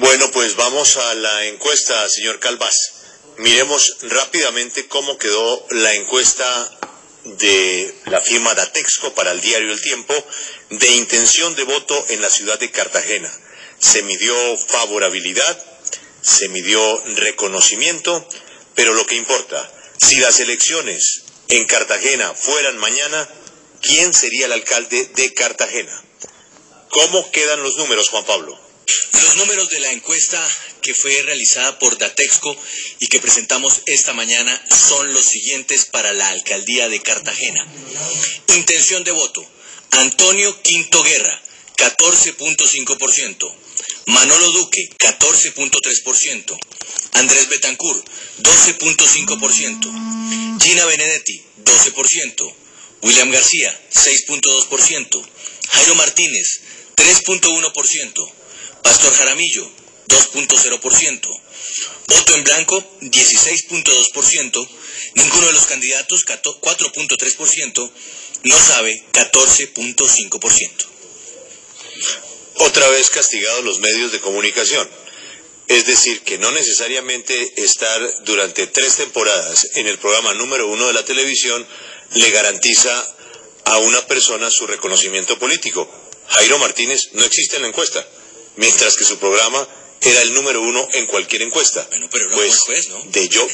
Bueno, pues vamos a la encuesta, señor Calvás. Miremos rápidamente cómo quedó la encuesta de la firma Datexco para el diario El Tiempo de intención de voto en la ciudad de Cartagena. Se midió favorabilidad, se midió reconocimiento, pero lo que importa, si las elecciones en Cartagena fueran mañana, ¿quién sería el alcalde de Cartagena? ¿Cómo quedan los números, Juan Pablo? Los números de la encuesta que fue realizada por Datexco y que presentamos esta mañana son los siguientes para la alcaldía de Cartagena. Intención de voto. Antonio Quinto Guerra, 14.5%. Manolo Duque, 14.3%. Andrés Betancourt, 12.5%. Gina Benedetti, 12%. William García, 6.2%. Jairo Martínez, 3.1%. Pastor Jaramillo, 2.0%. Voto en blanco, 16.2%. Ninguno de los candidatos, 4.3%. No sabe, 14.5%. Otra vez castigados los medios de comunicación. Es decir, que no necesariamente estar durante tres temporadas en el programa número uno de la televisión le garantiza a una persona su reconocimiento político. Jairo Martínez no existe en la encuesta mientras que su programa era el número uno en cualquier encuesta. Bueno, pero era pues, buen juez, ¿no? De yo,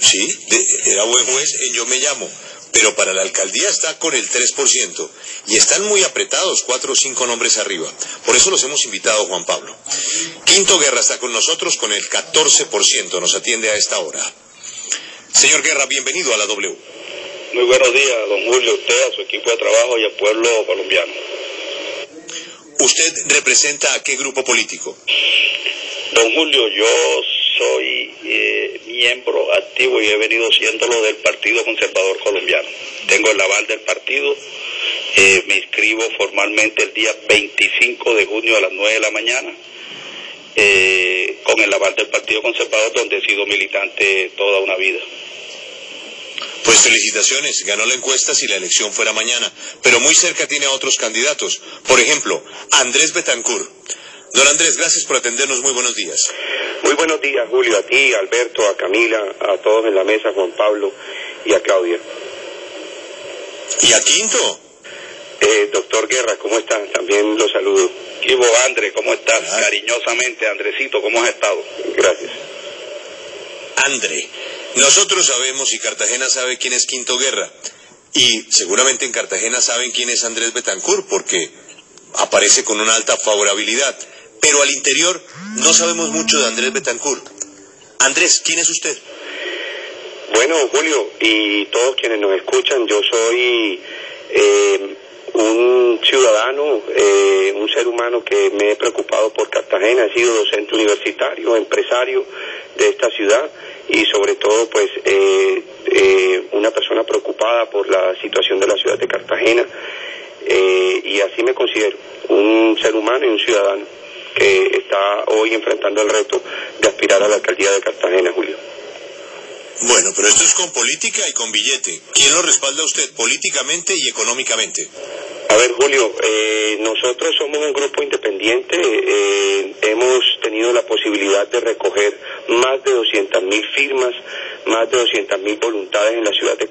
sí, de, era buen juez en Yo Me Llamo, pero para la alcaldía está con el 3% y están muy apretados, cuatro o cinco nombres arriba. Por eso los hemos invitado, Juan Pablo. Quinto Guerra está con nosotros con el 14%, nos atiende a esta hora. Señor Guerra, bienvenido a la W. Muy buenos días, don Julio, usted, a su equipo de trabajo y al pueblo colombiano. ¿Usted representa a qué grupo político? Don Julio, yo soy eh, miembro activo y he venido siéndolo del Partido Conservador Colombiano. Tengo el aval del partido, eh, me inscribo formalmente el día 25 de junio a las 9 de la mañana, eh, con el aval del Partido Conservador, donde he sido militante toda una vida. Pues felicitaciones, ganó la encuesta si la elección fuera mañana, pero muy cerca tiene a otros candidatos. Por ejemplo, Andrés Betancourt. Don Andrés, gracias por atendernos, muy buenos días. Muy buenos días, Julio, a ti, a Alberto, a Camila, a todos en la mesa, Juan Pablo y a Claudia. ¿Y a Quinto? Eh, doctor Guerra, ¿cómo estás? También los saludo. Ivo André, ¿cómo estás? Cariñosamente, Andresito, ¿cómo has estado? Gracias. André. Nosotros sabemos y Cartagena sabe quién es Quinto Guerra. Y seguramente en Cartagena saben quién es Andrés Betancourt porque aparece con una alta favorabilidad. Pero al interior no sabemos mucho de Andrés Betancourt. Andrés, ¿quién es usted? Bueno, Julio, y todos quienes nos escuchan, yo soy eh, un ciudadano, eh, un ser humano que me he preocupado por Cartagena, he sido docente universitario, empresario de esta ciudad y sobre todo pues eh, eh, una persona preocupada por la situación de la ciudad de Cartagena eh, y así me considero un ser humano y un ciudadano que está hoy enfrentando el reto de aspirar a la alcaldía de Cartagena, Julio. Bueno, pero esto es con política y con billete. ¿Quién lo respalda a usted políticamente y económicamente? A ver, Julio, eh, nosotros somos un grupo independiente, eh, hemos tenido la posibilidad de recoger más de 200.000 firmas, más de 200.000 voluntades en la ciudad de